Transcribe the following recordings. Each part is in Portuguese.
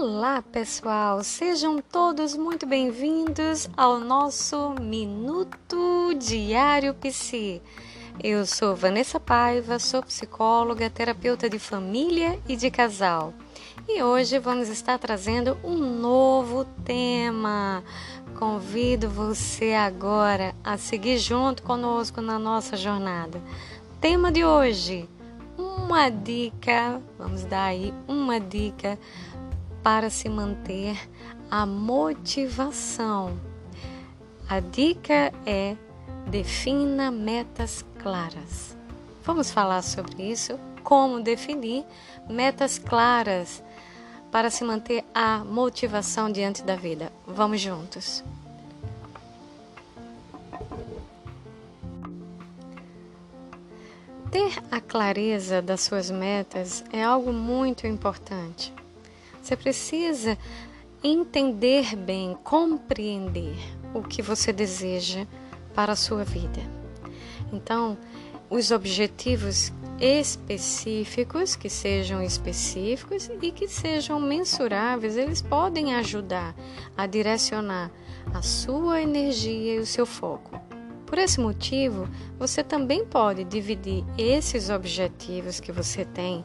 Olá, pessoal! Sejam todos muito bem-vindos ao nosso Minuto Diário Psi. Eu sou Vanessa Paiva, sou psicóloga, terapeuta de família e de casal. E hoje vamos estar trazendo um novo tema. Convido você agora a seguir junto conosco na nossa jornada. Tema de hoje: uma dica, vamos dar aí uma dica para se manter a motivação. A dica é defina metas claras. Vamos falar sobre isso, como definir metas claras para se manter a motivação diante da vida. Vamos juntos. Ter a clareza das suas metas é algo muito importante. Você precisa entender bem, compreender o que você deseja para a sua vida. Então, os objetivos específicos, que sejam específicos e que sejam mensuráveis, eles podem ajudar a direcionar a sua energia e o seu foco. Por esse motivo, você também pode dividir esses objetivos que você tem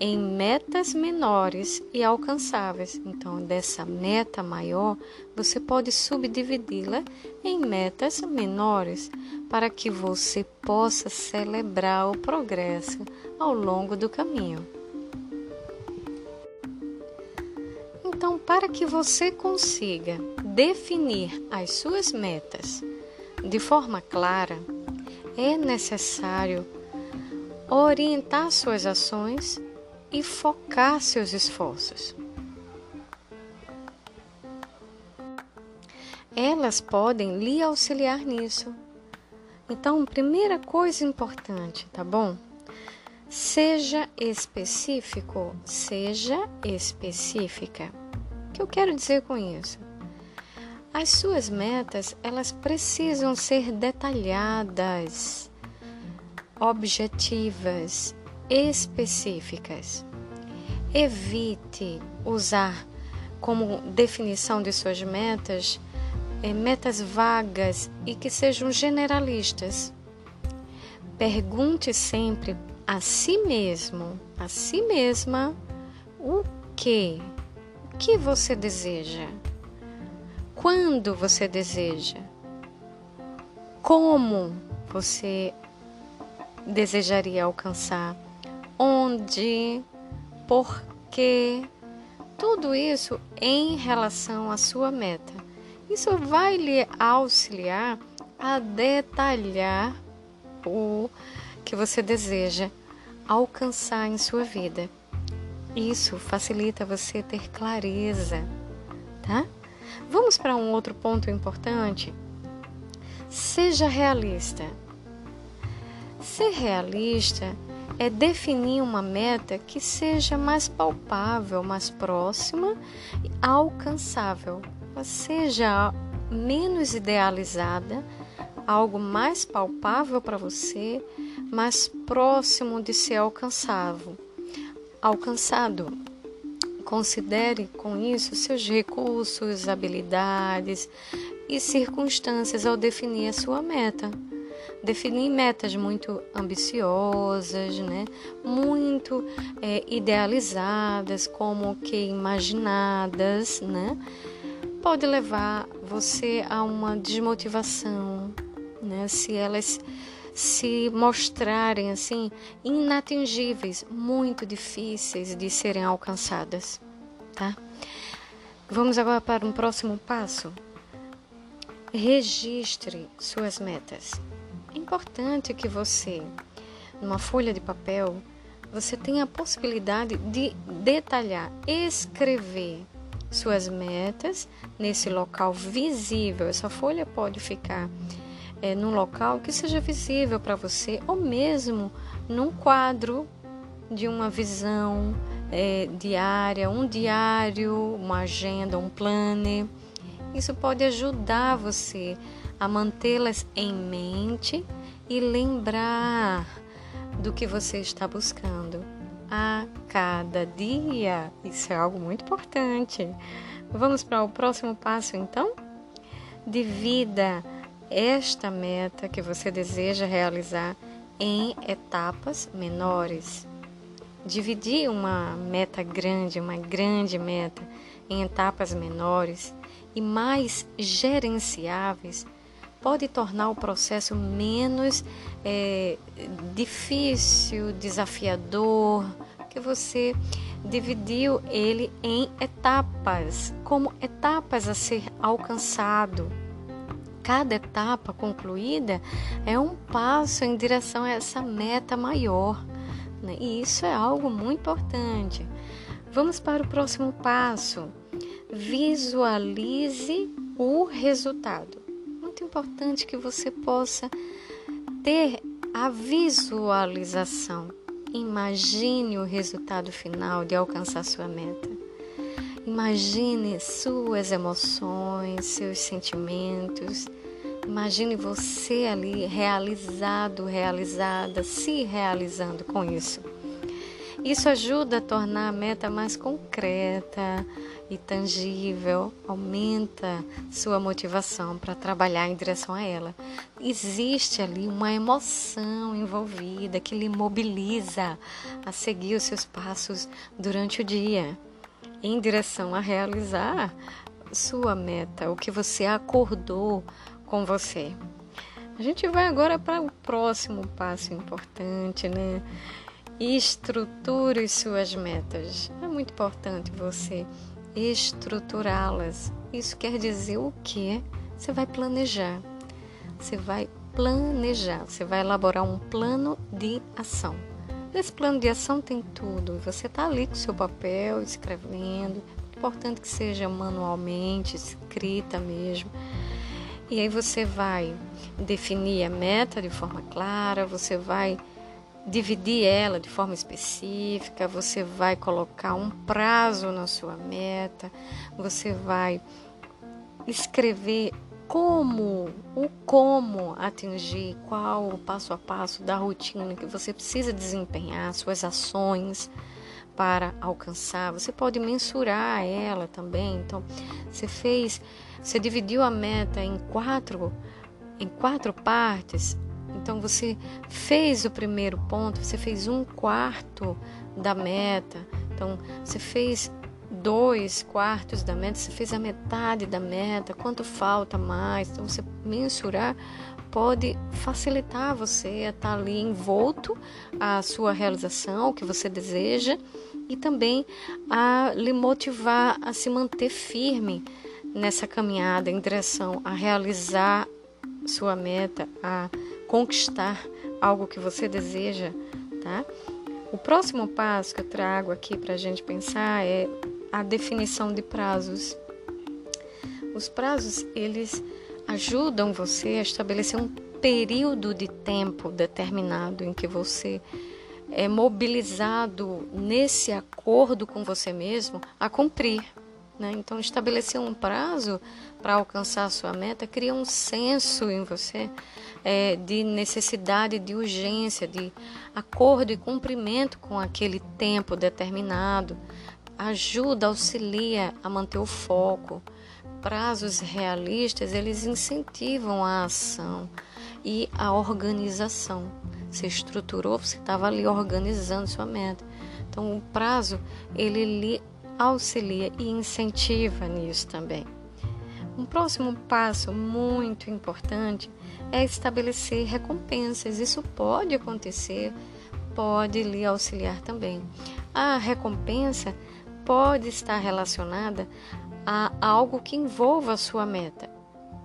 em metas menores e alcançáveis. Então, dessa meta maior, você pode subdividi-la em metas menores para que você possa celebrar o progresso ao longo do caminho. Então, para que você consiga definir as suas metas de forma clara, é necessário orientar suas ações e focar seus esforços. Elas podem lhe auxiliar nisso. Então, primeira coisa importante, tá bom? Seja específico, seja específica. O que eu quero dizer com isso? As suas metas, elas precisam ser detalhadas, objetivas, específicas. Evite usar como definição de suas metas é, metas vagas e que sejam generalistas. Pergunte sempre a si mesmo, a si mesma, o que? O que você deseja? Quando você deseja? Como você desejaria alcançar? Onde? Porquê? Tudo isso em relação à sua meta. Isso vai lhe auxiliar a detalhar o que você deseja alcançar em sua vida. Isso facilita você ter clareza, tá? Vamos para um outro ponto importante. Seja realista. Ser realista é definir uma meta que seja mais palpável, mais próxima e alcançável. Seja menos idealizada, algo mais palpável para você, mais próximo de ser alcançável. Alcançado. Considere com isso seus recursos, habilidades e circunstâncias ao definir a sua meta. Definir metas muito ambiciosas, né? muito é, idealizadas, como que imaginadas, né? pode levar você a uma desmotivação, né? se elas se mostrarem assim inatingíveis, muito difíceis de serem alcançadas, tá? Vamos agora para um próximo passo. Registre suas metas. Importante que você, numa folha de papel, você tenha a possibilidade de detalhar, escrever suas metas nesse local visível. Essa folha pode ficar é, num local que seja visível para você, ou mesmo num quadro de uma visão é, diária, um diário, uma agenda, um planner. Isso pode ajudar você a mantê-las em mente e lembrar do que você está buscando. a cada dia. Isso é algo muito importante. Vamos para o próximo passo então? Divida esta meta que você deseja realizar em etapas menores. Dividir uma meta grande, uma grande meta, em etapas menores e mais gerenciáveis pode tornar o processo menos é, difícil, desafiador, que você dividiu ele em etapas, como etapas a ser alcançado. Cada etapa concluída é um passo em direção a essa meta maior. Né? E isso é algo muito importante. Vamos para o próximo passo. Visualize o resultado. Muito importante que você possa ter a visualização. Imagine o resultado final de alcançar sua meta. Imagine suas emoções, seus sentimentos. Imagine você ali realizado, realizada, se realizando com isso. Isso ajuda a tornar a meta mais concreta e tangível, aumenta sua motivação para trabalhar em direção a ela. Existe ali uma emoção envolvida que lhe mobiliza a seguir os seus passos durante o dia, em direção a realizar sua meta, o que você acordou com você. A gente vai agora para o próximo passo importante, né? estruture suas metas. É muito importante você estruturá-las. Isso quer dizer o que? Você vai planejar. Você vai planejar, você vai elaborar um plano de ação. Nesse plano de ação tem tudo. Você está ali com seu papel, escrevendo. Importante que seja manualmente, escrita mesmo. E aí você vai definir a meta de forma clara, você vai dividir ela de forma específica, você vai colocar um prazo na sua meta, você vai escrever como, o como atingir, qual o passo a passo da rotina que você precisa desempenhar, suas ações para alcançar. Você pode mensurar ela também. Então, você fez, você dividiu a meta em quatro em quatro partes, então você fez o primeiro ponto, você fez um quarto da meta. Então você fez dois quartos da meta, você fez a metade da meta, quanto falta mais? Então você mensurar pode facilitar você a estar ali envolto a sua realização, o que você deseja e também a lhe motivar a se manter firme nessa caminhada em direção a realizar sua meta, a conquistar algo que você deseja, tá? O próximo passo que eu trago aqui para a gente pensar é a definição de prazos. Os prazos eles ajudam você a estabelecer um período de tempo determinado em que você é mobilizado nesse acordo com você mesmo a cumprir. Né? Então, estabelecer um prazo para alcançar a sua meta cria um senso em você é, de necessidade, de urgência, de acordo e cumprimento com aquele tempo determinado. Ajuda, auxilia a manter o foco. Prazos realistas, eles incentivam a ação e a organização. Você estruturou, você estava ali organizando sua meta. Então, o prazo, ele lhe auxilia e incentiva nisso também. Um próximo passo muito importante é estabelecer recompensas. Isso pode acontecer, pode lhe auxiliar também. A recompensa pode estar relacionada a algo que envolva a sua meta.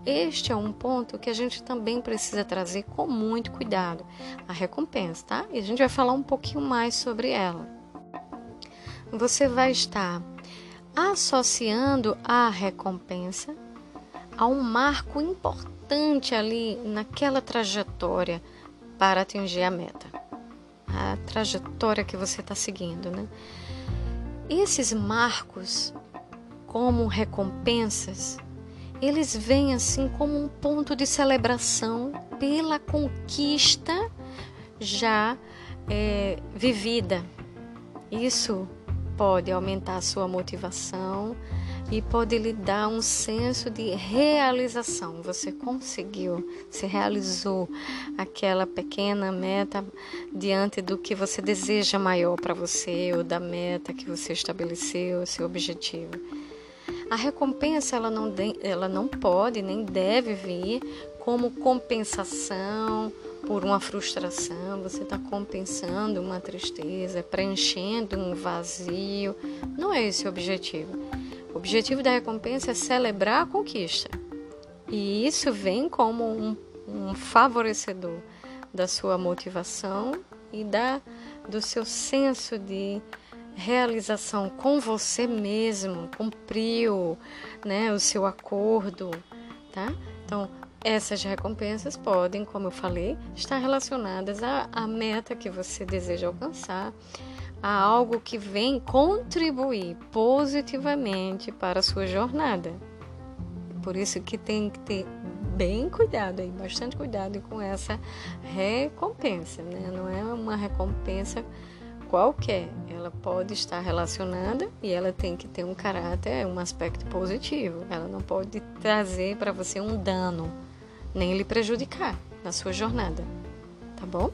Este é um ponto que a gente também precisa trazer com muito cuidado. A recompensa, tá? E a gente vai falar um pouquinho mais sobre ela você vai estar associando a recompensa a um marco importante ali naquela trajetória para atingir a meta, a trajetória que você está seguindo, né? Esses marcos, como recompensas, eles vêm assim como um ponto de celebração pela conquista já é, vivida, Isso pode aumentar a sua motivação e pode lhe dar um senso de realização. Você conseguiu, se realizou aquela pequena meta diante do que você deseja maior para você ou da meta que você estabeleceu, seu objetivo. A recompensa ela não, ela não pode nem deve vir como compensação por uma frustração, você está compensando uma tristeza, preenchendo um vazio. Não é esse o objetivo. O objetivo da recompensa é celebrar a conquista. E isso vem como um, um favorecedor da sua motivação e da, do seu senso de realização com você mesmo, cumpriu né, o seu acordo, tá? Então, essas recompensas podem, como eu falei, estar relacionadas à, à meta que você deseja alcançar, a algo que vem contribuir positivamente para a sua jornada. Por isso que tem que ter bem cuidado aí, bastante cuidado com essa recompensa, né? Não é uma recompensa qualquer, ela pode estar relacionada e ela tem que ter um caráter, um aspecto positivo. Ela não pode trazer para você um dano, nem lhe prejudicar na sua jornada, tá bom?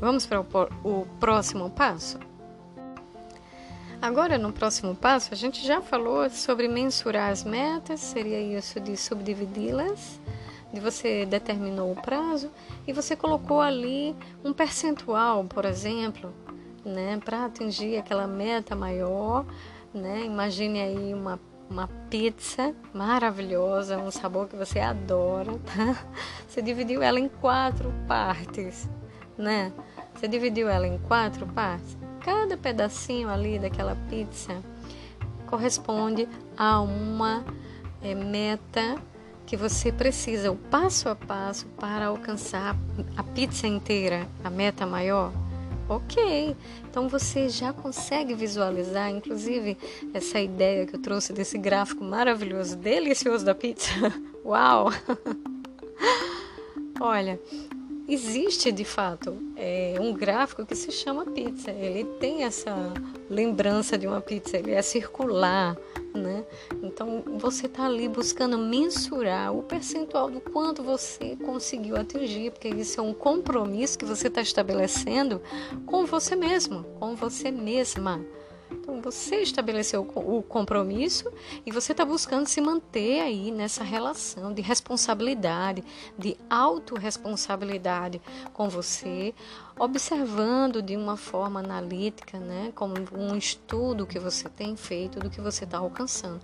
Vamos para o, próximo passo? Agora, no próximo passo, a gente já falou sobre mensurar as metas, seria isso de subdividi-las, de você determinou o prazo e você colocou ali um percentual, por exemplo, né, para atingir aquela meta maior, né? Imagine aí uma uma pizza maravilhosa, um sabor que você adora, tá? Você dividiu ela em quatro partes, né? Você dividiu ela em quatro partes. Cada pedacinho ali daquela pizza corresponde a uma é, meta que você precisa, o passo a passo para alcançar a pizza inteira, a meta maior. Ok, então você já consegue visualizar, inclusive, essa ideia que eu trouxe desse gráfico maravilhoso, delicioso da pizza. Uau! Olha, existe de fato é, um gráfico que se chama pizza. Ele tem essa lembrança de uma pizza, ele é circular, né? Então você está ali buscando mensurar o percentual do quanto você conseguiu atingir, porque isso é um compromisso que você está estabelecendo com você mesmo, com você mesma. Você estabeleceu o compromisso e você está buscando se manter aí nessa relação de responsabilidade, de autorresponsabilidade com você, observando de uma forma analítica, né, como um estudo que você tem feito do que você está alcançando.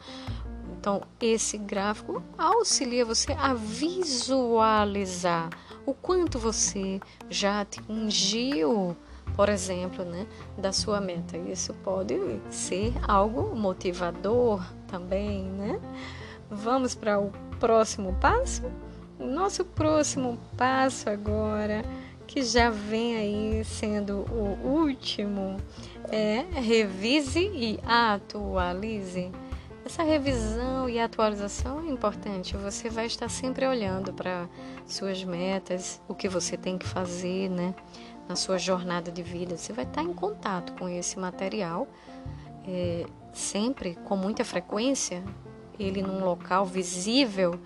Então, esse gráfico auxilia você a visualizar o quanto você já atingiu por exemplo, né, da sua meta. Isso pode ser algo motivador também, né? Vamos para o próximo passo? O nosso próximo passo agora, que já vem aí sendo o último, é revise e atualize. Essa revisão e atualização é importante. Você vai estar sempre olhando para suas metas, o que você tem que fazer, né? Na sua jornada de vida, você vai estar em contato com esse material é, sempre, com muita frequência, ele num local visível,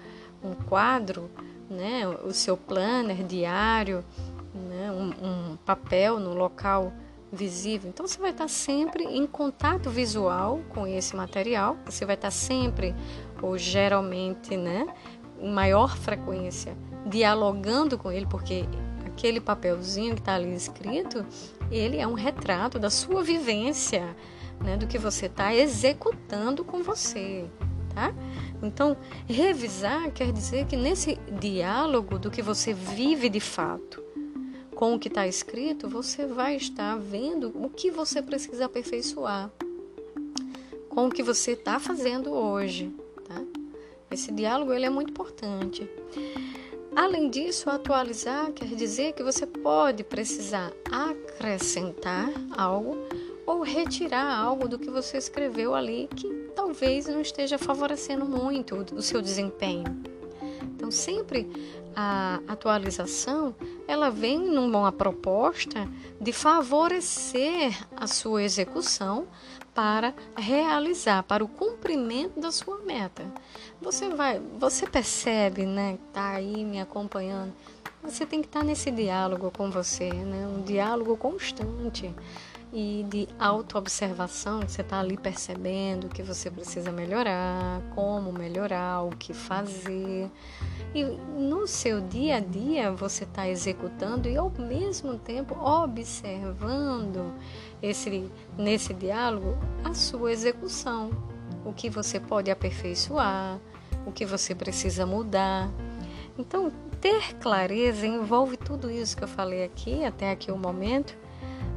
um quadro, né, o seu planner diário, né, um, um papel no local visível. Então você vai estar sempre em contato visual com esse material, você vai estar sempre, ou geralmente, né, em maior frequência, dialogando com ele, porque aquele papelzinho que está ali escrito, ele é um retrato da sua vivência, né, do que você está executando com você, tá? Então, revisar quer dizer que nesse diálogo do que você vive de fato com o que está escrito, você vai estar vendo o que você precisa aperfeiçoar com o que você está fazendo hoje, tá? Esse diálogo ele é muito importante. Além disso, atualizar quer dizer que você pode precisar acrescentar algo ou retirar algo do que você escreveu ali que talvez não esteja favorecendo muito o seu desempenho. Então, sempre a atualização ela vem numa proposta de favorecer a sua execução para realizar, para o cumprimento da sua meta. Você vai, você percebe, né? Tá aí me acompanhando. Você tem que estar nesse diálogo com você, né? Um diálogo constante e de autoobservação, você está ali percebendo que você precisa melhorar, como melhorar, o que fazer. E no seu dia a dia você está executando e ao mesmo tempo observando esse, nesse diálogo a sua execução, o que você pode aperfeiçoar, o que você precisa mudar. Então, ter clareza envolve tudo isso que eu falei aqui, até aqui o momento.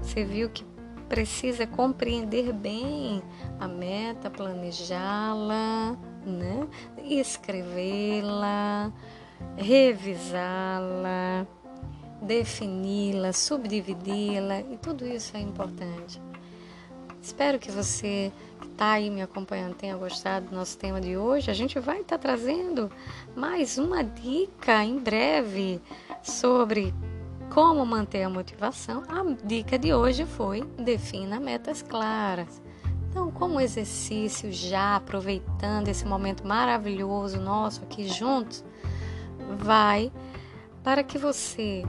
Você viu que precisa compreender bem a meta, planejá-la, né? escrevê-la, revisá-la, defini-la, subdividi-la e tudo isso é importante. Espero que você que está aí me acompanhando tenha gostado do nosso tema de hoje. A gente vai estar tá trazendo mais uma dica em breve sobre como manter a motivação? A dica de hoje foi defina metas claras. Então, como exercício, já aproveitando esse momento maravilhoso nosso aqui juntos, vai para que você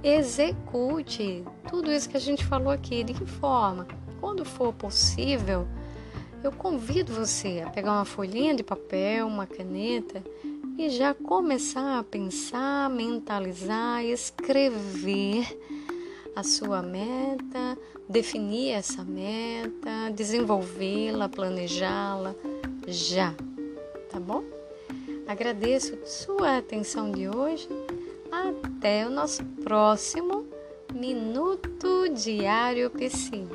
execute tudo isso que a gente falou aqui. De que forma? Quando for possível, eu convido você a pegar uma folhinha de papel, uma caneta e já começar a pensar, mentalizar, escrever a sua meta, definir essa meta, desenvolvê-la, planejá-la já, tá bom? Agradeço sua atenção de hoje. Até o nosso próximo Minuto Diário Psi.